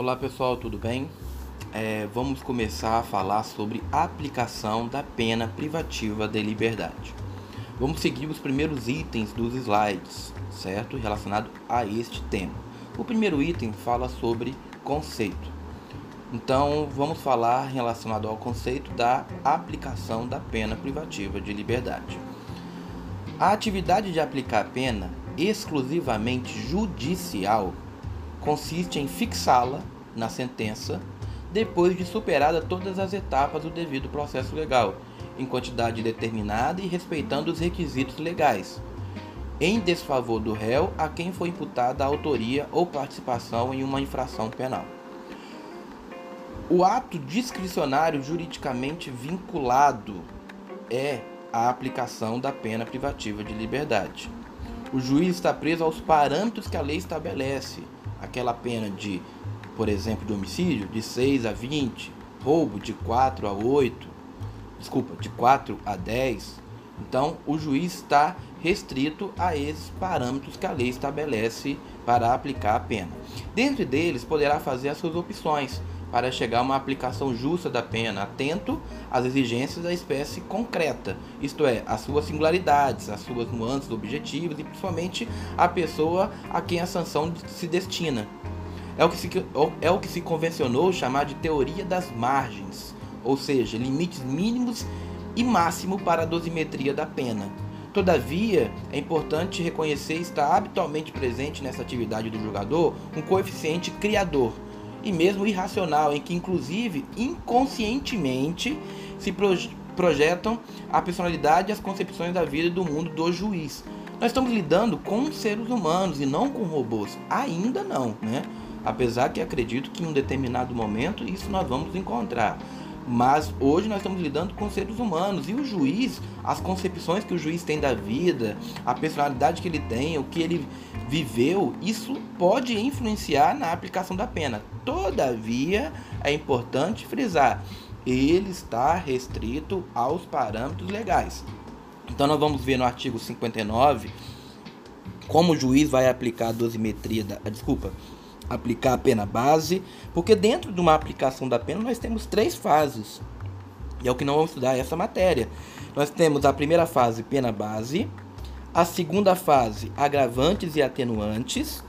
Olá pessoal, tudo bem? É, vamos começar a falar sobre a aplicação da pena privativa de liberdade. Vamos seguir os primeiros itens dos slides, certo? Relacionado a este tema. O primeiro item fala sobre conceito. Então, vamos falar relacionado ao conceito da aplicação da pena privativa de liberdade. A atividade de aplicar a pena exclusivamente judicial consiste em fixá-la na sentença depois de superada todas as etapas do devido processo legal, em quantidade determinada e respeitando os requisitos legais, em desfavor do réu a quem foi imputada a autoria ou participação em uma infração penal. O ato discricionário juridicamente vinculado é a aplicação da pena privativa de liberdade. O juiz está preso aos parâmetros que a lei estabelece, aquela pena de, por exemplo, de homicídio de 6 a 20, roubo de 4 a 8, desculpa, de 4 a 10. Então, o juiz está restrito a esses parâmetros que a lei estabelece para aplicar a pena. Dentro deles, poderá fazer as suas opções para chegar a uma aplicação justa da pena, atento às exigências da espécie concreta, isto é, as suas singularidades, as suas nuances objetivas e principalmente a pessoa a quem a sanção se destina. É o que se, é o que se convencionou chamar de teoria das margens, ou seja, limites mínimos e máximo para a dosimetria da pena. Todavia, é importante reconhecer estar habitualmente presente nessa atividade do julgador um coeficiente criador e mesmo irracional, em que inclusive inconscientemente se projetam a personalidade e as concepções da vida e do mundo do juiz. Nós estamos lidando com seres humanos e não com robôs. Ainda não, né? Apesar que acredito que em um determinado momento isso nós vamos encontrar. Mas hoje nós estamos lidando com seres humanos e o juiz, as concepções que o juiz tem da vida, a personalidade que ele tem, o que ele viveu, isso pode influenciar na aplicação da pena. Todavia, é importante frisar, ele está restrito aos parâmetros legais. Então nós vamos ver no artigo 59 como o juiz vai aplicar a dosimetria da, desculpa, aplicar a pena base, porque dentro de uma aplicação da pena nós temos três fases. E é o que não vamos estudar essa matéria. Nós temos a primeira fase, pena base, a segunda fase, agravantes e atenuantes,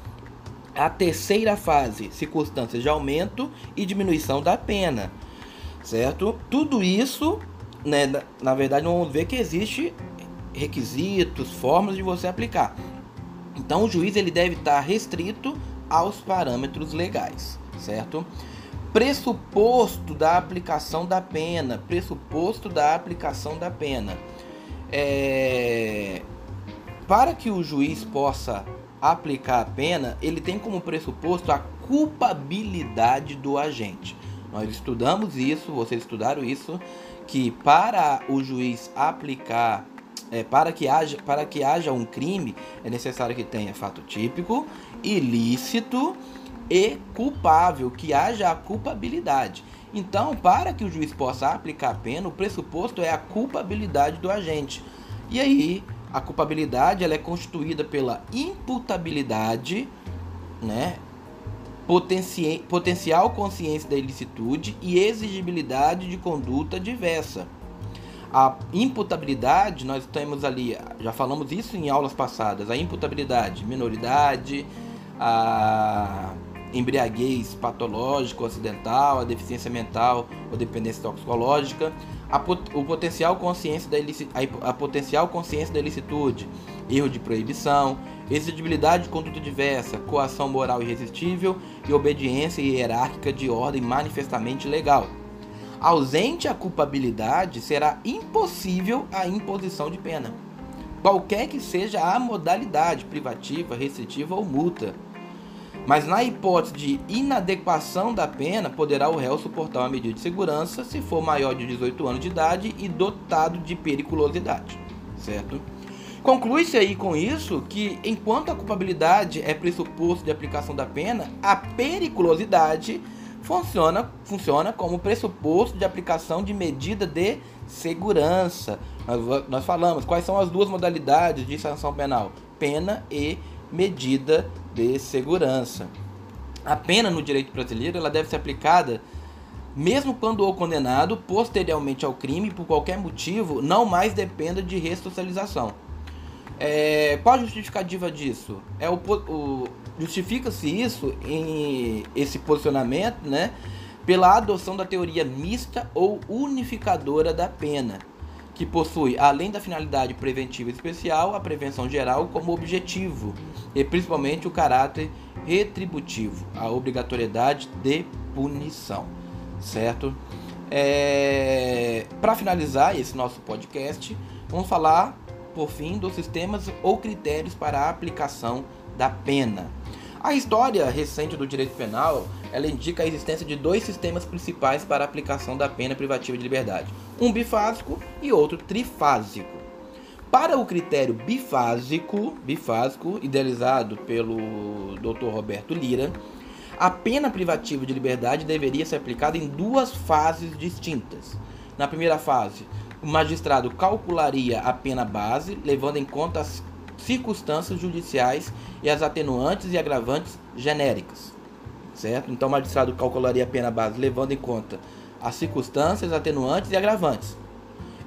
a terceira fase, circunstâncias de aumento e diminuição da pena. Certo? Tudo isso, né, na, na verdade, vamos ver que existe requisitos, formas de você aplicar. Então o juiz ele deve estar restrito aos parâmetros legais, certo? Pressuposto da aplicação da pena, pressuposto da aplicação da pena. É... Para que o juiz possa aplicar a pena, ele tem como pressuposto a culpabilidade do agente. Nós estudamos isso, vocês estudaram isso, que para o juiz aplicar é, para, que haja, para que haja um crime, é necessário que tenha fato típico, ilícito e culpável, que haja a culpabilidade. Então, para que o juiz possa aplicar a pena, o pressuposto é a culpabilidade do agente. E aí, a culpabilidade ela é constituída pela imputabilidade, né? Potenci potencial consciência da ilicitude e exigibilidade de conduta diversa. A imputabilidade, nós temos ali, já falamos isso em aulas passadas, a imputabilidade, minoridade, a embriaguez patológica acidental, a deficiência mental ou dependência toxicológica, a, o potencial consciência da a, a potencial consciência da ilicitude, erro de proibição, exigibilidade de conduta diversa, coação moral irresistível e obediência hierárquica de ordem manifestamente legal. Ausente a culpabilidade, será impossível a imposição de pena, qualquer que seja a modalidade privativa, restritiva ou multa. Mas na hipótese de inadequação da pena, poderá o réu suportar uma medida de segurança se for maior de 18 anos de idade e dotado de periculosidade, certo? Conclui-se aí com isso que, enquanto a culpabilidade é pressuposto de aplicação da pena, a periculosidade funciona, funciona como pressuposto de aplicação de medida de segurança. Nós, nós falamos quais são as duas modalidades de sanção penal: pena e medida de segurança. a pena no direito brasileiro ela deve ser aplicada mesmo quando o condenado, posteriormente ao crime, por qualquer motivo, não mais dependa de ressocialização. É, qual a justificativa disso? É o, o Justifica-se isso em esse posicionamento, né, pela adoção da teoria mista ou unificadora da pena, que possui, além da finalidade preventiva especial, a prevenção geral como objetivo, e principalmente o caráter retributivo, a obrigatoriedade de punição, certo? É... Para finalizar esse nosso podcast, vamos falar, por fim, dos sistemas ou critérios para a aplicação da pena. A história recente do direito penal, ela indica a existência de dois sistemas principais para a aplicação da pena privativa de liberdade, um bifásico e outro trifásico. Para o critério bifásico, bifásico idealizado pelo Dr. Roberto Lira, a pena privativa de liberdade deveria ser aplicada em duas fases distintas. Na primeira fase, o magistrado calcularia a pena base, levando em conta as circunstâncias judiciais e as atenuantes e agravantes genéricas. Certo? Então o magistrado calcularia a pena base levando em conta as circunstâncias atenuantes e agravantes.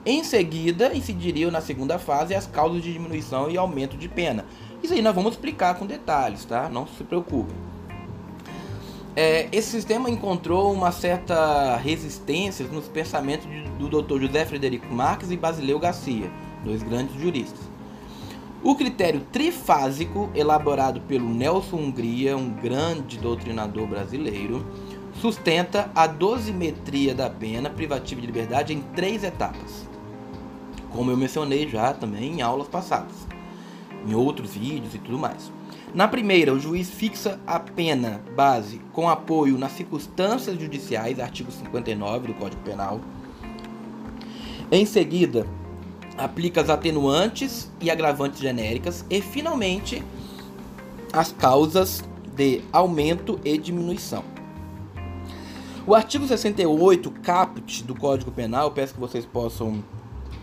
Em seguida, incidiriam na segunda fase as causas de diminuição e aumento de pena. Isso aí nós vamos explicar com detalhes, tá? Não se preocupem. É, esse sistema encontrou uma certa resistência nos pensamentos do Dr. José Frederico Marques e Basileu Garcia, dois grandes juristas. O critério trifásico, elaborado pelo Nelson Hungria, um grande doutrinador brasileiro, sustenta a dosimetria da pena privativa de liberdade em três etapas, como eu mencionei já também em aulas passadas, em outros vídeos e tudo mais. Na primeira, o juiz fixa a pena base com apoio nas circunstâncias judiciais, artigo 59 do Código Penal. Em seguida, aplica as atenuantes e agravantes genéricas e, finalmente, as causas de aumento e diminuição. O artigo 68, caput do Código Penal, peço que vocês possam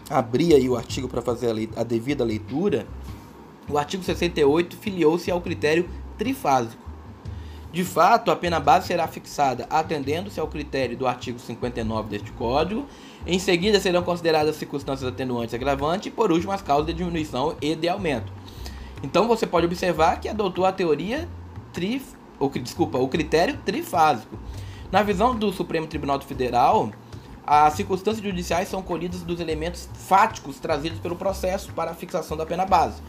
abrir aí o artigo para fazer a, a devida leitura. O artigo 68 filiou-se ao critério trifásico. De fato, a pena base será fixada atendendo-se ao critério do artigo 59 deste Código em seguida, serão consideradas circunstâncias atenuantes e agravantes e, por último, as causas de diminuição e de aumento. Então, você pode observar que adotou a teoria tri, ou, desculpa, o critério trifásico. Na visão do Supremo Tribunal Federal, as circunstâncias judiciais são colhidas dos elementos fáticos trazidos pelo processo para a fixação da pena base,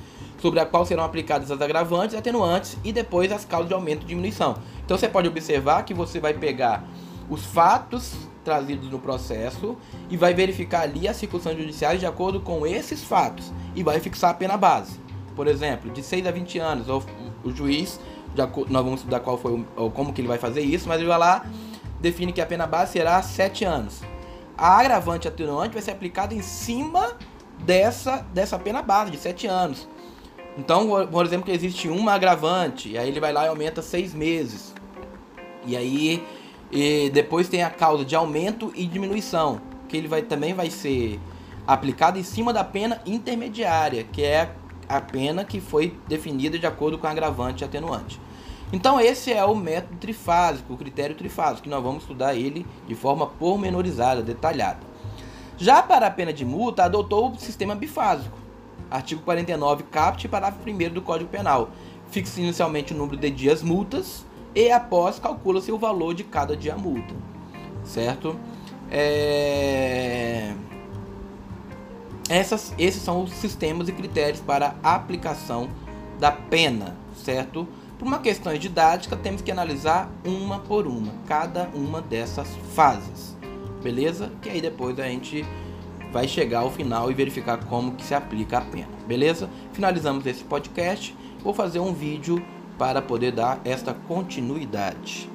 sobre a qual serão aplicadas as agravantes, atenuantes e depois as causas de aumento e diminuição. Então você pode observar que você vai pegar os fatos trazidos no processo e vai verificar ali as circunstâncias judiciais de acordo com esses fatos e vai fixar a pena base. Por exemplo, de 6 a 20 anos, o, juiz, já, nós vamos estudar qual foi o, como que ele vai fazer isso, mas ele vai lá, define que a pena base será 7 anos. A agravante atenuante vai ser aplicada em cima dessa, dessa pena base de 7 anos. Então, por exemplo, que existe uma agravante, e aí ele vai lá e aumenta 6 meses. E aí e depois tem a causa de aumento e diminuição, que ele vai também vai ser aplicado em cima da pena intermediária, que é a pena que foi definida de acordo com agravante e atenuante. Então esse é o método trifásico, o critério trifásico, que nós vamos estudar ele de forma pormenorizada, detalhada. Já para a pena de multa, adotou o sistema bifásico. Artigo 49, caput, parágrafo 1 do Código Penal. Fixa inicialmente o número de dias multas e após calcula-se o valor de cada dia multa, certo? É... Essas, esses são os sistemas e critérios para aplicação da pena, certo? Por uma questão didática, temos que analisar uma por uma, cada uma dessas fases, beleza? Que aí depois a gente vai chegar ao final e verificar como que se aplica a pena, beleza? Finalizamos esse podcast. Vou fazer um vídeo para poder dar esta continuidade.